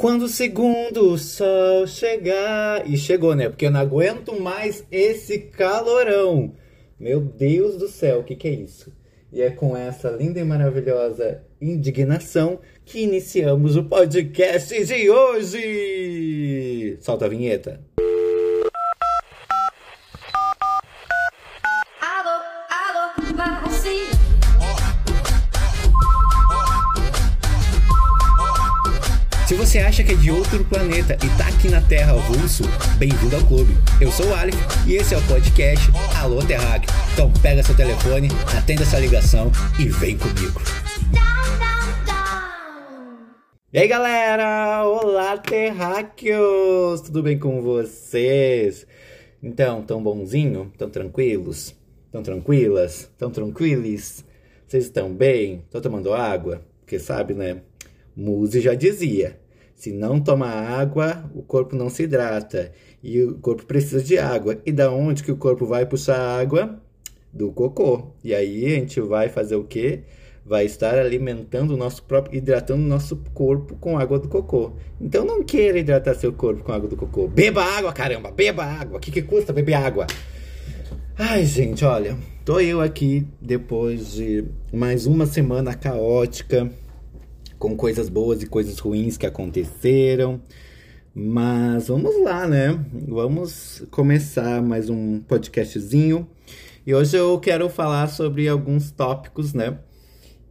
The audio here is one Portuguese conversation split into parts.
Quando o segundo sol chegar. E chegou, né? Porque eu não aguento mais esse calorão. Meu Deus do céu, o que, que é isso? E é com essa linda e maravilhosa indignação que iniciamos o podcast de hoje. Solta a vinheta. Você acha que é de outro planeta e tá aqui na Terra avulso, bem-vindo ao clube. Eu sou o Aleph e esse é o podcast Alô Terráqueo. Então pega seu telefone, atenda essa ligação e vem comigo. E aí galera, olá terráqueos, tudo bem com vocês? Então, tão bonzinho? Tão tranquilos? Tão tranquilas? Tão tranquilis? Vocês estão bem? Estão tomando água? Porque sabe, né? Muse já dizia, se não toma água, o corpo não se hidrata. E o corpo precisa de água. E da onde que o corpo vai puxar água? Do cocô. E aí a gente vai fazer o quê? Vai estar alimentando o nosso próprio, hidratando o nosso corpo com água do cocô. Então não queira hidratar seu corpo com água do cocô. Beba água, caramba, beba água. O que, que custa beber água? Ai, gente, olha, tô eu aqui depois de mais uma semana caótica, com coisas boas e coisas ruins que aconteceram. Mas vamos lá, né? Vamos começar mais um podcastzinho. E hoje eu quero falar sobre alguns tópicos, né?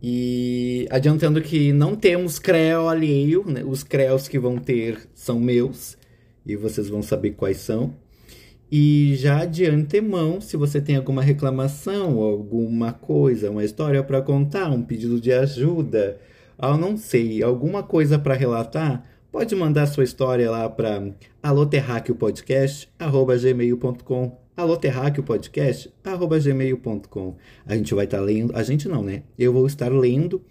E adiantando que não temos creu alheio, né? Os creos que vão ter são meus e vocês vão saber quais são. E já de antemão, se você tem alguma reclamação, alguma coisa, uma história para contar, um pedido de ajuda, eu não sei, alguma coisa para relatar, pode mandar sua história lá para aloterraqueopodcast@gmail.com, aloterraqueopodcast@gmail.com. A gente vai estar lendo, a gente não, né? Eu vou estar lendo.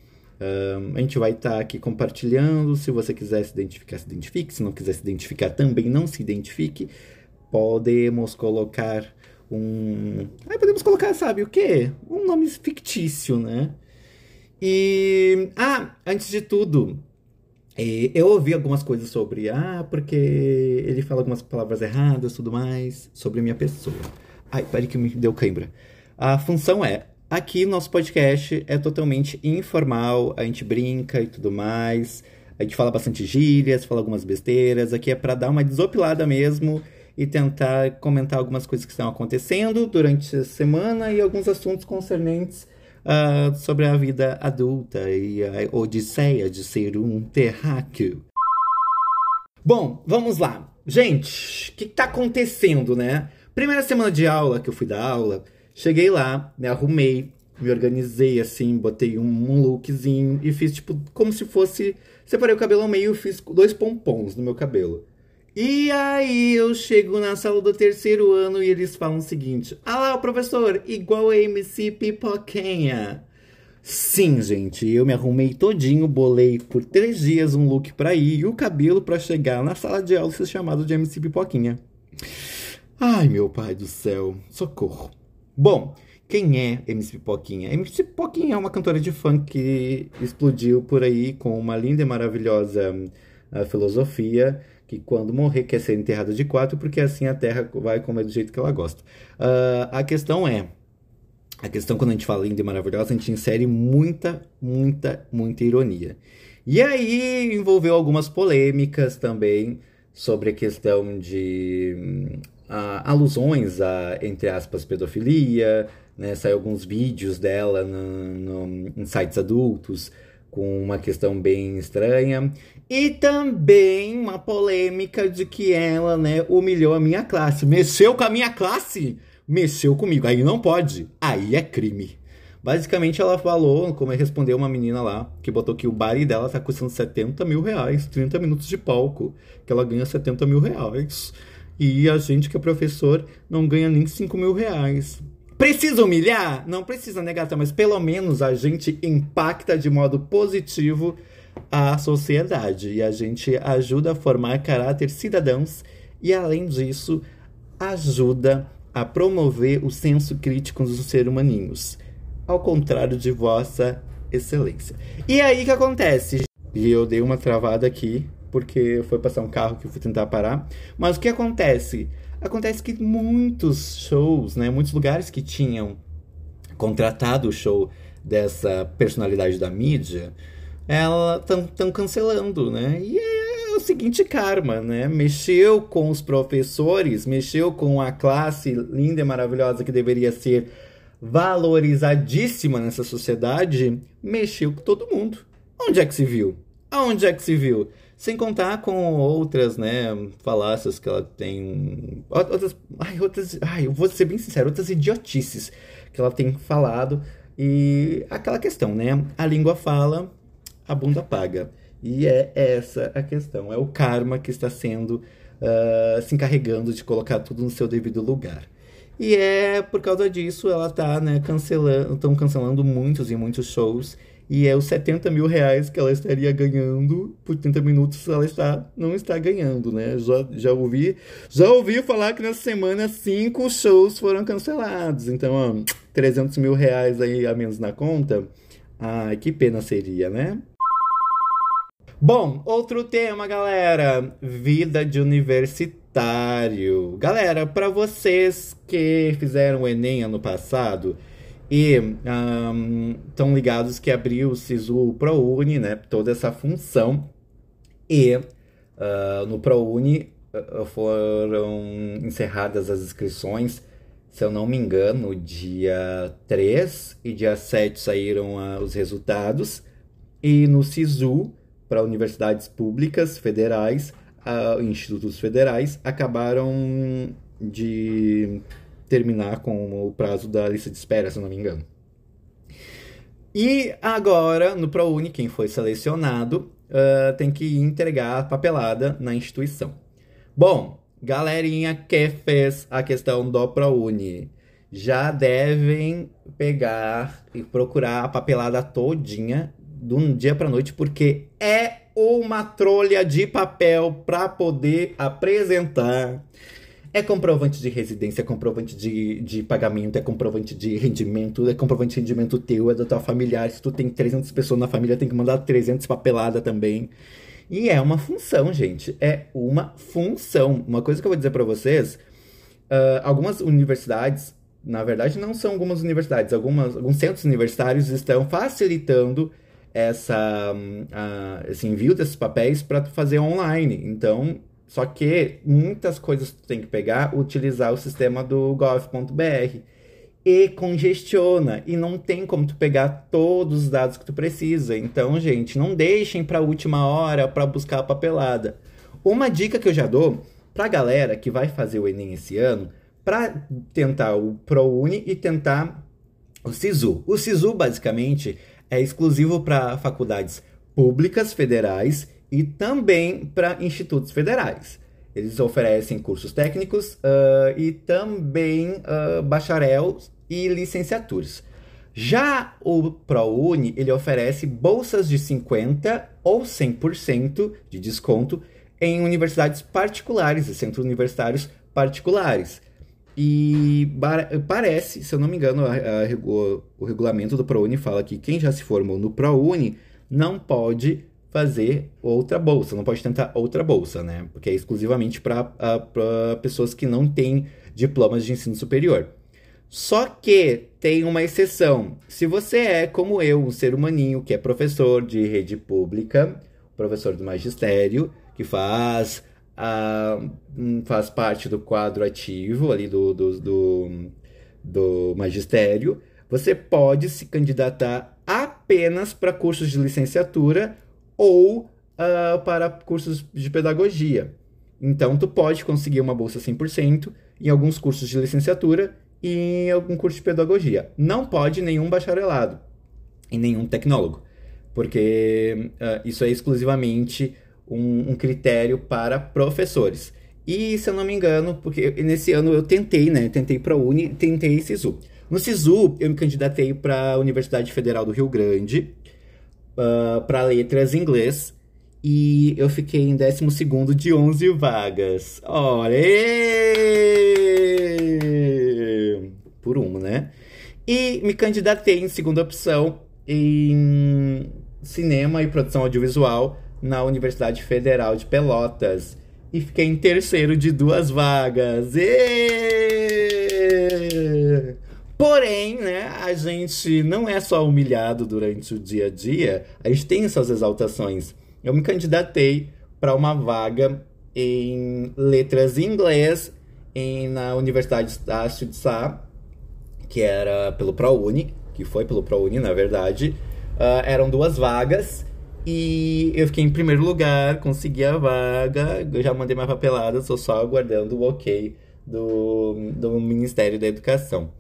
ahn, a gente vai estar aqui compartilhando. Se você quiser se identificar, se identifique. Se não quiser se identificar, também não se identifique. Podemos colocar um. Ah, podemos colocar, sabe o quê? Um nome fictício, né? E. Ah, antes de tudo, eu ouvi algumas coisas sobre. Ah, porque ele fala algumas palavras erradas tudo mais. Sobre a minha pessoa. Ai, peraí que me deu cãibra. A função é. Aqui nosso podcast é totalmente informal, a gente brinca e tudo mais. A gente fala bastante gírias, fala algumas besteiras. Aqui é pra dar uma desopilada mesmo e tentar comentar algumas coisas que estão acontecendo durante a semana e alguns assuntos concernentes ah, sobre a vida adulta e a odisseia de ser um terráqueo. Bom, vamos lá. Gente, o que, que tá acontecendo, né? Primeira semana de aula que eu fui dar aula, cheguei lá, me arrumei, me organizei assim, botei um lookzinho e fiz tipo como se fosse. Separei o cabelo ao meio e fiz dois pompons no meu cabelo. E aí eu chego na sala do terceiro ano e eles falam o seguinte: Ah lá, professor, igual a MC Pipoquinha. Sim, gente, eu me arrumei todinho, bolei por três dias um look pra ir e o cabelo pra chegar na sala de aula ser chamado de MC Pipoquinha. Ai, meu pai do céu, socorro. Bom, quem é MC Pipoquinha? MC Pipoquinha é uma cantora de funk que explodiu por aí com uma linda e maravilhosa ah, filosofia que quando morrer quer ser enterrada de quatro porque assim a terra vai comer do jeito que ela gosta. Ah, a questão é, a questão quando a gente fala linda e maravilhosa, a gente insere muita, muita, muita ironia. E aí envolveu algumas polêmicas também sobre a questão de hum, alusões a, entre aspas, pedofilia, né? Saiu alguns vídeos dela no, no- em sites adultos com uma questão bem estranha. E também uma polêmica de que ela, né, humilhou a minha classe. Mexeu com a minha classe? Mexeu comigo. Aí não pode. Aí é crime. Basicamente, ela falou, como respondeu uma menina lá, que botou que o baile dela tá custando 70 mil reais, 30 minutos de palco, que ela ganha 70 mil reais. E a gente que é professor não ganha nem 5 mil reais. Precisa humilhar? Não precisa, gata? Mas pelo menos a gente impacta de modo positivo a sociedade. E a gente ajuda a formar caráter cidadãos. E além disso, ajuda a promover o senso crítico dos seres humaninhos. Ao contrário de Vossa Excelência. E aí que acontece? E eu dei uma travada aqui porque foi passar um carro que eu fui tentar parar. Mas o que acontece? Acontece que muitos shows, né, muitos lugares que tinham contratado o show dessa personalidade da mídia, ela estão cancelando, né? E é o seguinte karma, né? Mexeu com os professores, mexeu com a classe linda e maravilhosa que deveria ser valorizadíssima nessa sociedade, mexeu com todo mundo. Onde é que se viu? Aonde é que se viu? Sem contar com outras, né, falácias que ela tem. Outras. Ai, outras. Ai, eu vou ser bem sincero, outras idiotices que ela tem falado. E aquela questão, né? A língua fala, a bunda paga. E é essa a questão. É o karma que está sendo uh, se encarregando de colocar tudo no seu devido lugar. E é por causa disso ela tá, né, cancelando, estão cancelando muitos e muitos shows. E é os 70 mil reais que ela estaria ganhando por 30 minutos, ela está, não está ganhando, né? Já, já ouvi já ouvi falar que nessa semana cinco shows foram cancelados. Então, ó, 300 mil reais aí a menos na conta. Ai, que pena seria, né? Bom, outro tema, galera. Vida de universitário. Galera, para vocês que fizeram o Enem ano passado e estão um, ligados que abriu o SISU ProUni, né? Toda essa função. E uh, no ProUni uh, foram encerradas as inscrições, se eu não me engano, dia 3 e dia 7 saíram uh, os resultados. E no SISU para universidades públicas, federais, institutos federais, acabaram de terminar com o prazo da lista de espera, se não me engano. E agora, no ProUni, quem foi selecionado uh, tem que entregar a papelada na instituição. Bom, galerinha que fez a questão do ProUni, já devem pegar e procurar a papelada todinha de um dia para noite, porque é uma trolha de papel para poder apresentar. É comprovante de residência, é comprovante de, de pagamento, é comprovante de rendimento, é comprovante de rendimento teu, é da tua familiar. Se tu tem 300 pessoas na família, tem que mandar 300 papelada também. E é uma função, gente. É uma função. Uma coisa que eu vou dizer para vocês: uh, algumas universidades, na verdade, não são algumas universidades, algumas, alguns centros universitários estão facilitando essa, uh, esse envio desses papéis para fazer online. Então, só que muitas coisas tu tem que pegar, utilizar o sistema do gov.br e congestiona e não tem como tu pegar todos os dados que tu precisa. Então, gente, não deixem para última hora para buscar a papelada. Uma dica que eu já dou para galera que vai fazer o ENEM esse ano, para tentar o ProUni e tentar o SISU. O SISU basicamente é exclusivo para faculdades públicas federais e também para institutos federais. Eles oferecem cursos técnicos uh, e também uh, bacharel e licenciaturas. Já o ProUni, ele oferece bolsas de 50% ou 100% de desconto em universidades particulares e centros universitários particulares. E parece, se eu não me engano, a, a, o, o, regulamento do ProUni fala que quem já se formou no ProUni não pode fazer outra bolsa, não pode tentar outra bolsa, né? Porque é exclusivamente para pessoas que não têm diplomas de ensino superior. Só que tem uma exceção. Se você é, como eu, um ser humaninho que é professor de rede pública, professor do magistério, que faz uh, faz parte do quadro ativo ali do, do, do, do magistério, você pode se candidatar apenas para cursos de licenciatura ou uh, para cursos de pedagogia. Então, tu pode conseguir uma bolsa 100% em alguns cursos de licenciatura e em algum curso de pedagogia. Não pode nenhum bacharelado e nenhum tecnólogo, porque uh, isso é exclusivamente um, um critério para professores. E, se eu não me engano, porque nesse ano eu tentei, né? Tentei para Uni, tentei SISU. No SISU, eu me candidatei para a Universidade Federal do Rio Grande, uh, ah, para letras em inglês, e eu fiquei em 12 de 11 vagas. Olha! Por um, né? E me candidatei em segunda opção em cinema e produção audiovisual na Universidade Federal de Pelotas e fiquei em terceiro de duas vagas. Êêêê! Porém, né, a gente não é só humilhado durante o dia a dia, a gente tem suas exaltações. Eu me candidatei para uma vaga em letras em inglês em, na Universidade de Sá, que era pelo ProUni, que foi pelo ProUni, na verdade. Ah, eram duas vagas e eu fiquei em primeiro lugar, consegui a vaga, eu já mandei minha papelada, estou só aguardando o ok do, do Ministério da Educação.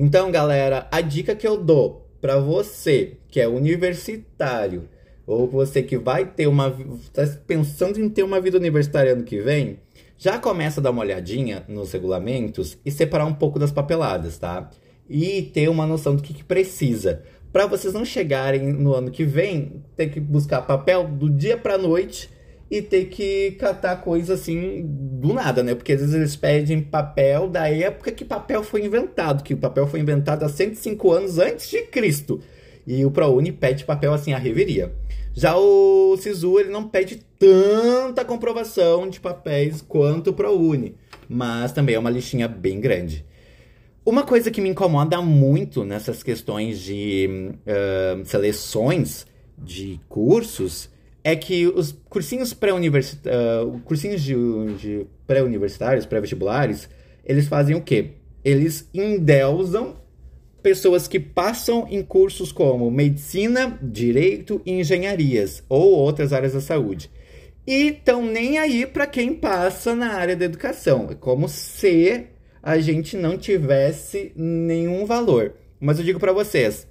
Então, galera, a dica que eu dou para você que é universitário ou você que vai ter uma está pensando em ter uma vida universitária ano que vem, já começa a dar uma olhadinha nos regulamentos e separar um pouco das papeladas, tá? E ter uma noção do que, que precisa. Para vocês não chegarem no ano que vem, ter que buscar papel do dia para noite e ter que catar coisa assim do nada, né? Porque às vezes eles pedem papel da época que papel foi inventado, que o papel foi inventado há 105 anos antes de Cristo. E o ProUni pede papel assim a reveria. Já o Sisu, ele não pede tanta comprovação de papéis quanto o ProUni, mas também é uma listinha bem grande. Uma coisa que me incomoda muito nessas questões de uh, seleções de cursos é que os cursinhos pré-universitários, uh, cursinhos de, de pré-universitários, pré-vestibulares, eles fazem o quê? Eles endeusam pessoas que passam em cursos como medicina, direito e engenharias ou outras áreas da saúde. E estão nem aí para quem passa na área da educação. É como se a gente não tivesse nenhum valor. Mas eu digo para vocês,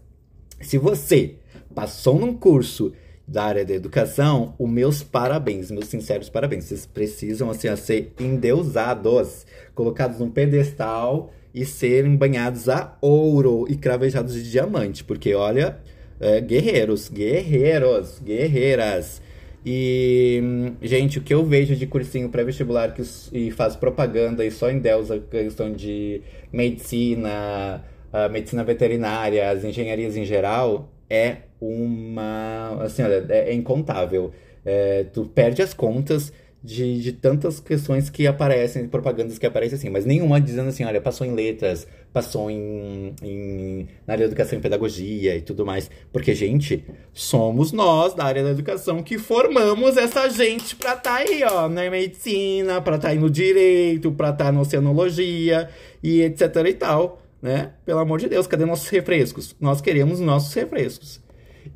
se você passou num curso da área da educação, os meus parabéns, meus sinceros parabéns. Vocês precisam assim, ser endeusados, colocados num pedestal e serem banhados a ouro e cravejados de diamante, porque olha, é, guerreiros, guerreiros, guerreiras. E, gente, o que eu vejo de cursinho pré-vestibular que e faz propaganda e só endeusa questão de medicina, a medicina veterinária, as engenharias em geral, é uma. Assim, olha, é, é incontável. É, tu perde as contas de, de tantas questões que aparecem, propagandas que aparecem assim, mas nenhuma dizendo assim, olha, passou em letras, passou em, em na área da educação e pedagogia e tudo mais. Porque, gente, somos nós da área da educação que formamos essa gente pra estar tá aí, ó, na medicina, pra estar tá aí no direito, pra estar tá na oceanologia e etc e tal, né? Pelo amor de Deus, cadê nossos refrescos? Nós queremos nossos refrescos.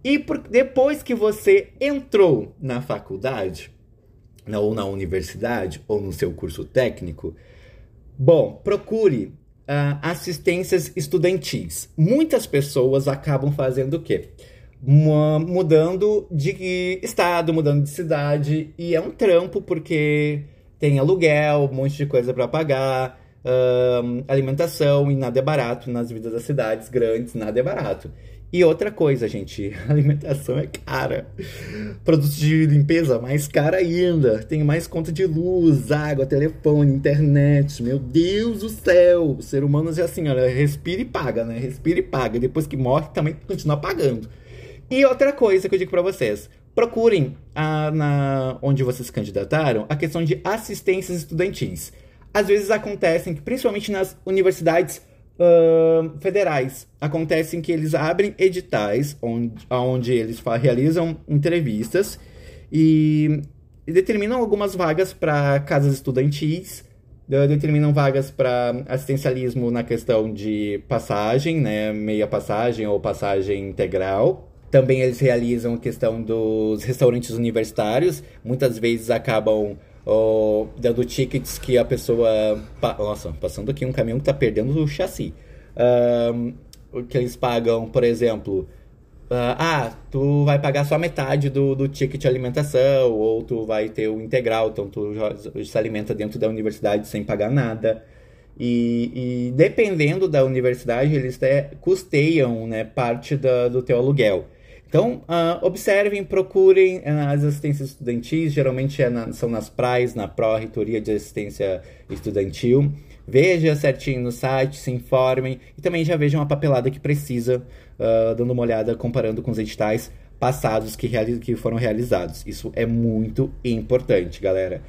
E por, depois que você entrou na faculdade, ou na universidade, ou no seu curso técnico, bom, procure uh, assistências estudantis. Muitas pessoas acabam fazendo o quê? Mudando de estado, mudando de cidade, e é um trampo porque tem aluguel, um monte de coisa para pagar, uh, alimentação, e nada é barato nas vidas das cidades grandes, nada é barato. E outra coisa, gente, alimentação é cara. Produtos de limpeza, mais cara ainda. Tem mais conta de luz, água, telefone, internet. Meu Deus do céu! O ser humano é assim, olha, respira e paga, né? Respira e paga. Depois que morre, também continua pagando. E outra coisa que eu digo para vocês. Procurem a, na, onde vocês se candidataram a questão de assistências estudantis. Às vezes acontecem principalmente nas universidades uh, federais. Acontecem que eles abrem editais onde, onde eles realizam entrevistas e, e determinam algumas vagas para casas estudantis, determinam vagas para assistencialismo na questão de passagem, né, meia passagem ou passagem integral. Também eles realizam a questão dos restaurantes universitários, muitas vezes acabam ou dando tickets que a pessoa. Pa... Nossa, passando aqui um caminhão que tá perdendo o chassi. Um, que eles pagam, por exemplo. Uh, ah, tu vai pagar só metade do, do ticket alimentação, ou tu vai ter o integral, então tu se alimenta dentro da universidade sem pagar nada. E, e dependendo da universidade, eles até custeiam né, parte da, do teu aluguel. Então, uh, observem, procurem uh, as assistências estudantis, geralmente é na, são nas praias, na Pró-Reitoria de Assistência Estudantil. Veja certinho no site, se informem e também já vejam a papelada que precisa, uh, dando uma olhada, comparando com os editais, passados que, reali que foram realizados. Isso é muito importante, galera.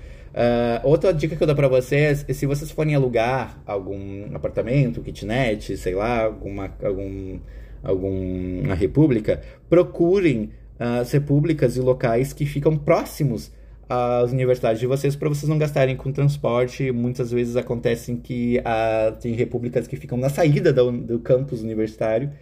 Outra dica que eu dou para vocês é se vocês forem alugar algum apartamento, kitnet, sei lá, alguma, algum, alguma república, procurem as repúblicas e locais que ficam próximos às universidades de vocês para vocês não gastarem com transporte. Muitas vezes acontecem que uh, tem repúblicas que ficam na saída do, do campus universitário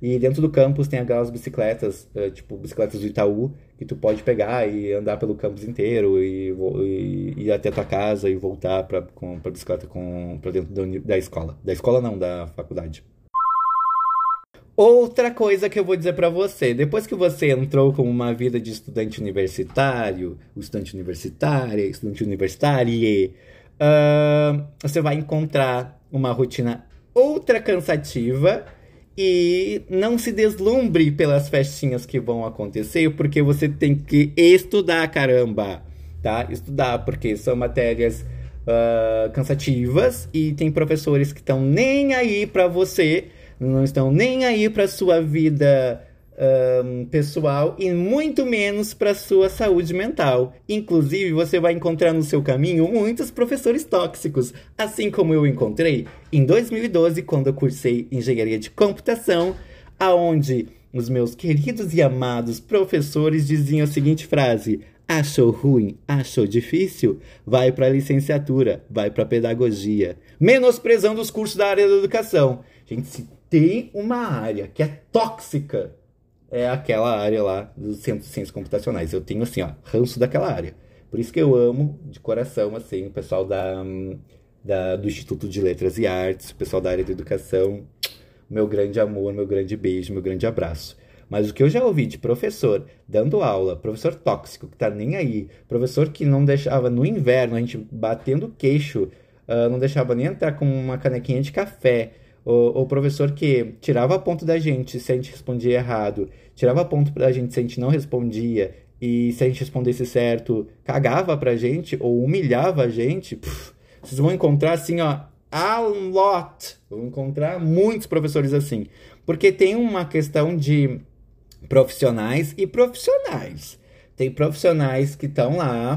e dentro do campus tem aquelas bicicletas, uh, tipo bicicletas do Itaú, que tu pode pegar e andar pelo campus inteiro e, e, ir até tua casa e voltar para a bicicleta para dentro da, da escola. Da escola não, da faculdade. Outra coisa que eu vou dizer para você, depois que você entrou com uma vida de estudante universitário, estudante universitária, estudante universitária, uh, você vai encontrar uma rotina ultra cansativa e não se deslumbre pelas festinhas que vão acontecer, porque você tem que estudar, caramba, tá? Estudar, porque são matérias uh, cansativas e tem professores que estão nem aí para você, não estão nem aí para sua vida um, pessoal e muito menos para sua saúde mental. Inclusive, você vai encontrar no seu caminho muitos professores tóxicos, assim como eu encontrei em 2012 quando eu cursei engenharia de computação, aonde os meus queridos e amados professores diziam a seguinte frase: Achou ruim? Achou difícil? Vai para licenciatura, vai para pedagogia, menosprezando os cursos da área da educação. Gente, se tem uma área que é tóxica é aquela área lá do Centro de Ciências Computacionais. Eu tenho, assim, ó, ranço daquela área. Por isso que eu amo, de coração, assim, o pessoal da, da, do Instituto de Letras e Artes, o pessoal da área de educação. Meu grande amor, meu grande beijo, meu grande abraço. Mas o que eu já ouvi de professor dando aula, professor tóxico, que tá nem aí, professor que não deixava no inverno a gente batendo queixo, uh, não deixava nem entrar com uma canequinha de café, o, o professor que tirava ponto da gente se a gente respondia errado, tirava ponto da gente se a gente não respondia, e se a gente respondesse certo, cagava pra gente ou humilhava a gente, puf, vocês vão encontrar assim, ó, a lot. Vão encontrar muitos professores assim. Porque tem uma questão de profissionais e profissionais. Tem profissionais que estão lá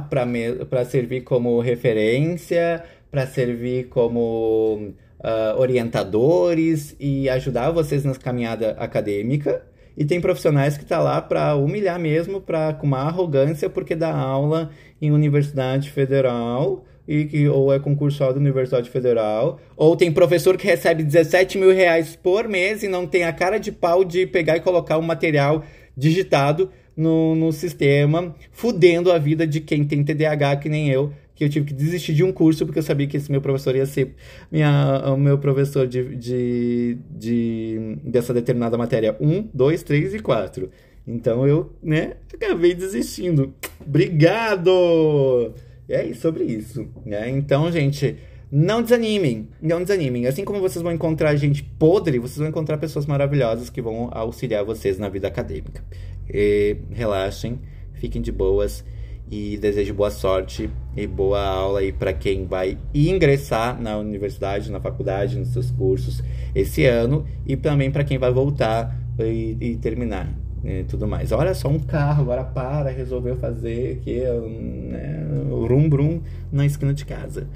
para servir como referência, para servir como uh, orientadores e ajudar vocês na caminhada acadêmica. E tem profissionais que estão tá lá para humilhar mesmo, para com uma arrogância, porque dá aula em universidade federal e que ou é concursado da Universidade Federal, ou tem professor que recebe 17 mil reais por mês e não tem a cara de pau de pegar e colocar o um material digitado no, no sistema, fudendo a vida de quem tem TDAH, que nem eu, que eu tive que desistir de um curso porque eu sabia que esse meu professor ia ser minha, o meu professor de, de, de dessa determinada matéria 1, 2, 3 e 4. Então eu, né, acabei desistindo. Obrigado! E é sobre isso, né? Então, gente, não desanimem, não desanimem. Assim como vocês vão encontrar gente podre, vocês vão encontrar pessoas maravilhosas que vão auxiliar vocês na vida acadêmica. E relaxem, fiquem de boas e desejo boa sorte e boa aula aí para quem vai ingressar na universidade, na faculdade, nos seus cursos esse ano e também para quem vai voltar e, e terminar e tudo mais. Olha só um carro agora para resolveu fazer aqui né, rum brum na esquina de casa.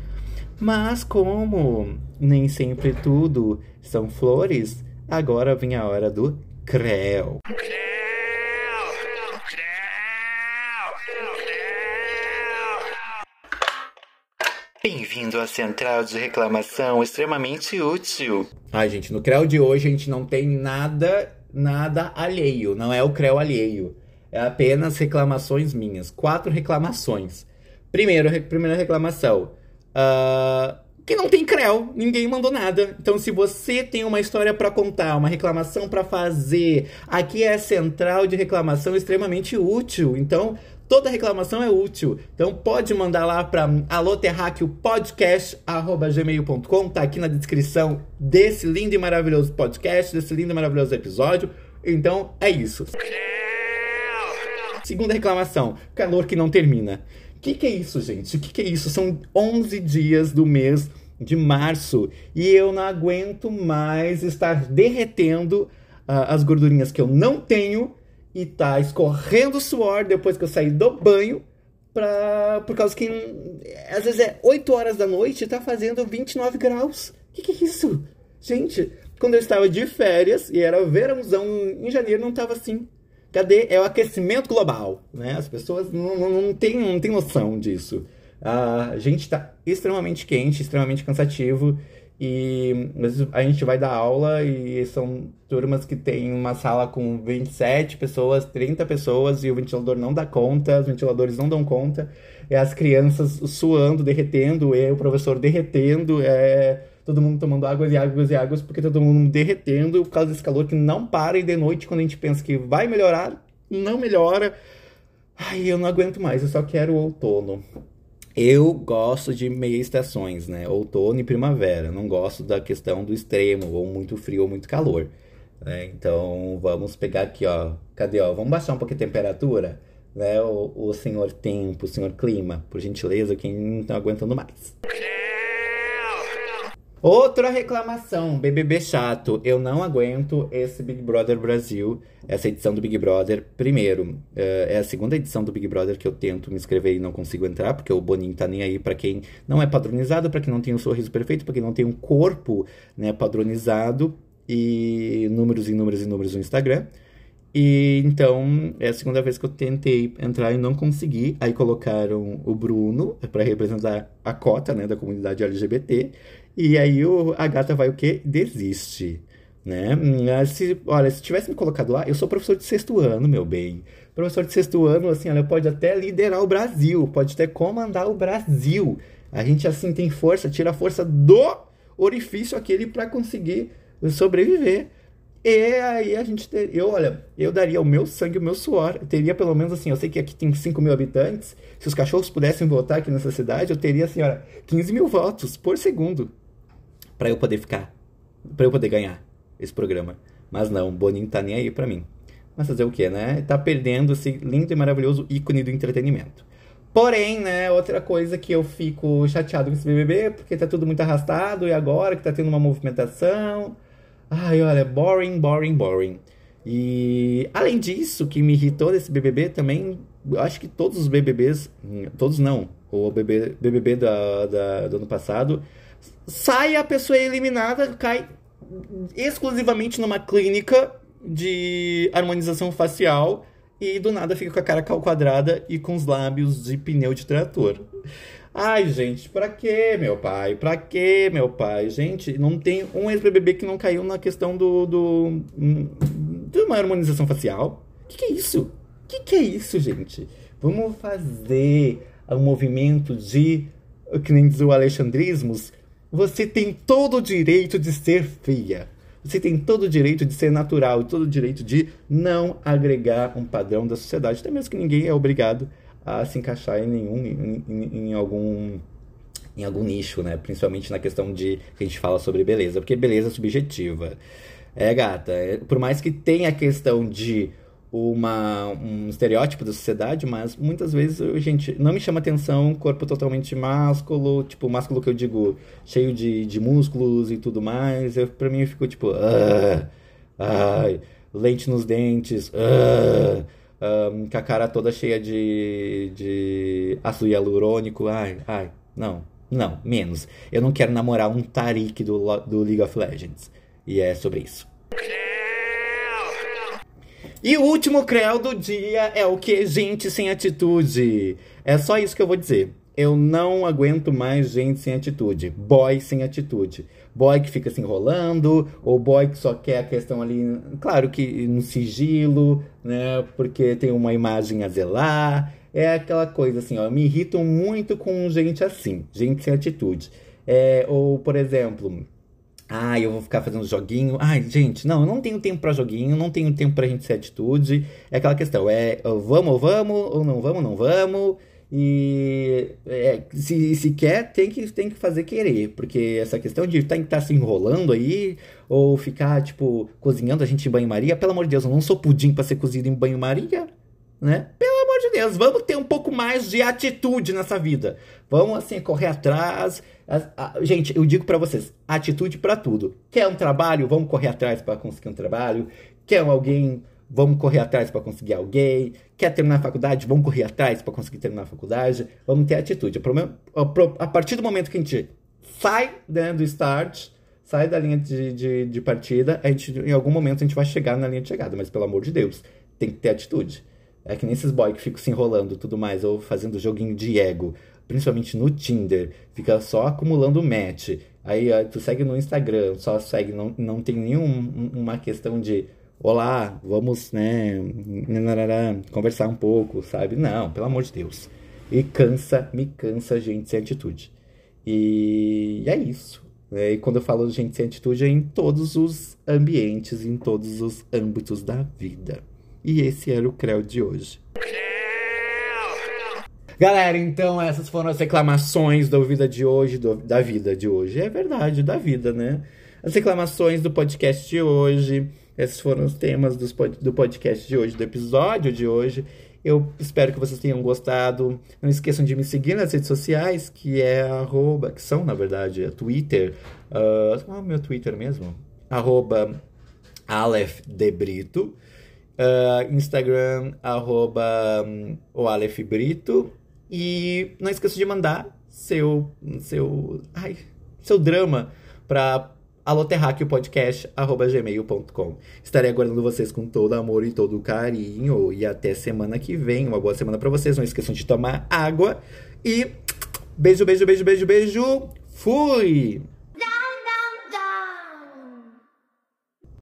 Mas como nem sempre tudo são flores, agora vem a hora do creu. Bem-vindo à central de reclamação extremamente útil. Ai, gente, no CREO de hoje a gente não tem nada, nada alheio. Não é o CREO alheio. É apenas reclamações minhas. Quatro reclamações. Primeiro, primeira reclamação. Uh, que não tem CREO, ninguém mandou nada. Então, se você tem uma história para contar, uma reclamação para fazer, aqui é a central de reclamação extremamente útil. Então, Toda reclamação é útil. Então pode mandar lá para aloterraqueopodcast.gmail.com. Tá aqui na descrição desse lindo e maravilhoso podcast, desse lindo e maravilhoso episódio. Então é isso. Segunda reclamação: calor que não termina. O que, que é isso, gente? O que, que é isso? São 11 dias do mês de março e eu não aguento mais estar derretendo uh, as gordurinhas que eu não tenho e tá escorrendo suor depois que eu saí do banho, pra, por causa que às vezes é 8 horas da noite e tá fazendo 29 graus. Que, que é isso? Gente, quando eu estava de férias e era verãozão em janeiro, não tava assim. Cadê? É o aquecimento global, né? As pessoas não, não, não, têm, não têm noção disso. A gente está extremamente quente, extremamente cansativo. E a gente vai dar aula e são turmas que tem uma sala com 27 pessoas, 30 pessoas e o ventilador não dá conta, os ventiladores não dão conta. É as crianças suando, derretendo, é o professor derretendo, é todo mundo tomando águas e águas e águas, porque todo mundo derretendo por causa desse calor que não para e de noite, quando a gente pensa que vai melhorar, não melhora. Ai, eu não aguento mais, eu só quero o outono. Eu gosto de meia estações, né? Outono e primavera. Não gosto da questão do extremo, ou muito frio ou muito calor. Né? Então vamos pegar aqui, ó. Cadê, ó? Vamos baixar um pouquinho a temperatura, né? O, o senhor tempo, o senhor clima, por gentileza, quem não tá aguentando mais. Outra reclamação, BBB chato. Eu não aguento esse Big Brother Brasil, essa edição do Big Brother. Primeiro, eh, é a segunda edição do Big Brother que eu tento me inscrever e não consigo entrar, porque o Boninho tá nem aí para quem não é padronizado, para quem não tem um sorriso perfeito, para quem não tem um corpo né, padronizado e números e números e números no Instagram. E então é a segunda vez que eu tentei entrar e não consegui. Aí colocaram o Bruno para representar a cota né, da comunidade LGBT. E aí o, a gata vai o quê? Desiste. Né? Se, olha, se tivesse me colocado lá, eu sou professor de sexto ano, meu bem. Professor de sexto ano, assim, olha, pode até liderar o Brasil, pode até comandar o Brasil. A gente, assim, tem força, tira a força do orifício aquele para conseguir sobreviver. E aí a gente, ter, eu, olha, eu daria o meu sangue, o meu suor. Eu teria pelo menos assim, eu sei que aqui tem 5 mil habitantes. Se os cachorros pudessem votar aqui nessa cidade, eu teria assim, olha, 15 mil votos por segundo para eu poder ficar, para eu poder ganhar esse programa. Mas não, Boninho tá nem aí para mim. Mas fazer o que, né? Tá perdendo esse lindo e maravilhoso ícone do entretenimento. Porém, né, outra coisa que eu fico chateado com esse BBB, porque tá tudo muito arrastado e agora que tá tendo uma movimentação. Ai, olha, boring, boring, boring. E além disso, que me irritou desse BBB também, eu acho que todos os BBBs, todos não, o BBB, BBB da, da, do ano passado, sai a pessoa eliminada, cai exclusivamente numa clínica de harmonização facial e do nada fica com a cara quadrada e com os lábios de pneu de trator. Ai, gente, pra que, meu pai? Pra que, meu pai? Gente, não tem um ex-BBB que não caiu na questão do, do. de uma harmonização facial. Que, que é isso? Que, que é isso, gente? Vamos fazer um movimento de. que nem diz o Alexandrismos, você tem todo o direito de ser feia. Você tem todo o direito de ser natural, todo o direito de não agregar um padrão da sociedade, até mesmo que ninguém é obrigado a se encaixar em nenhum, em, em, em algum em algum nicho, né? Principalmente na questão de que a gente fala sobre beleza, porque beleza é subjetiva. É, gata, é, por mais que tenha a questão de uma, um estereótipo da sociedade, mas muitas vezes, eu, gente, não me chama atenção corpo totalmente másculo, tipo, másculo que eu digo cheio de, de músculos e tudo mais. Eu, pra mim, eu fico tipo, ah, ai, lente nos dentes, ah, um, com a cara toda cheia de, de ácido hialurônico, ai, ai, não, não, menos. Eu não quero namorar um Tarik do, do League of Legends. E é sobre isso. E o último creu do dia é o que? Gente sem atitude. É só isso que eu vou dizer. Eu não aguento mais gente sem atitude. Boy sem atitude. Boy que fica se enrolando, ou boy que só quer a questão ali, claro que no sigilo, né? Porque tem uma imagem a zelar. É aquela coisa assim, ó. Me irritam muito com gente assim, gente sem atitude. É, ou, por exemplo, ah, eu vou ficar fazendo joguinho. Ai, gente, não, eu não tenho tempo para joguinho, não tenho tempo pra gente ser atitude. É aquela questão, é vamos vamos, ou não vamos, não vamos. E é, se, se quer, tem que, tem que fazer querer. Porque essa questão de estar tá, tá se enrolando aí, ou ficar, tipo, cozinhando a gente em banho-maria, pelo amor de Deus, eu não sou pudim para ser cozido em banho-maria, né? Pelo amor de Deus, vamos ter um pouco mais de atitude nessa vida. Vamos, assim, correr atrás Gente, eu digo para vocês, atitude para tudo. Quer um trabalho? Vamos correr atrás para conseguir um trabalho. Quer alguém Vamos correr atrás para conseguir alguém. Quer terminar a faculdade? Vamos correr atrás para conseguir terminar a faculdade. Vamos ter atitude. A partir do momento que a gente sai né, do start, sai da linha de, de, de, partida, a gente, em algum momento a gente vai chegar na linha de chegada. Mas pelo amor de Deus, tem que ter atitude. É que nem esses boy que ficam se enrolando tudo mais, ou fazendo joguinho de ego, principalmente no Tinder, fica só acumulando match. Aí tu segue no Instagram, só segue, não, não tem nenhuma questão de olá, vamos, né, conversar um pouco, sabe? Não, pelo amor de Deus. E cansa, me cansa gente sem atitude. E é isso. É, e quando eu falo gente sem atitude é em todos os ambientes, em todos os âmbitos da vida. E esse era o CREO de hoje. Galera, então essas foram as reclamações da vida de hoje, do, da vida de hoje. É verdade, da vida, né? As reclamações do podcast de hoje. Esses foram os temas dos, do podcast de hoje, do episódio de hoje. Eu espero que vocês tenham gostado. Não esqueçam de me seguir nas redes sociais, que é arroba, que são, na verdade, é Twitter. Uh, qual é o meu Twitter mesmo? Arroba Aleph. Uh, Instagram, arroba um, o Aleph Brito. E não esqueça de mandar seu, seu, ai, seu drama para aloterraquiopodcast.gmail.com Estarei aguardando vocês com todo amor e todo carinho. E até semana que vem. Uma boa semana para vocês. Não esqueçam de tomar água. E beijo, beijo, beijo, beijo, beijo. Fui!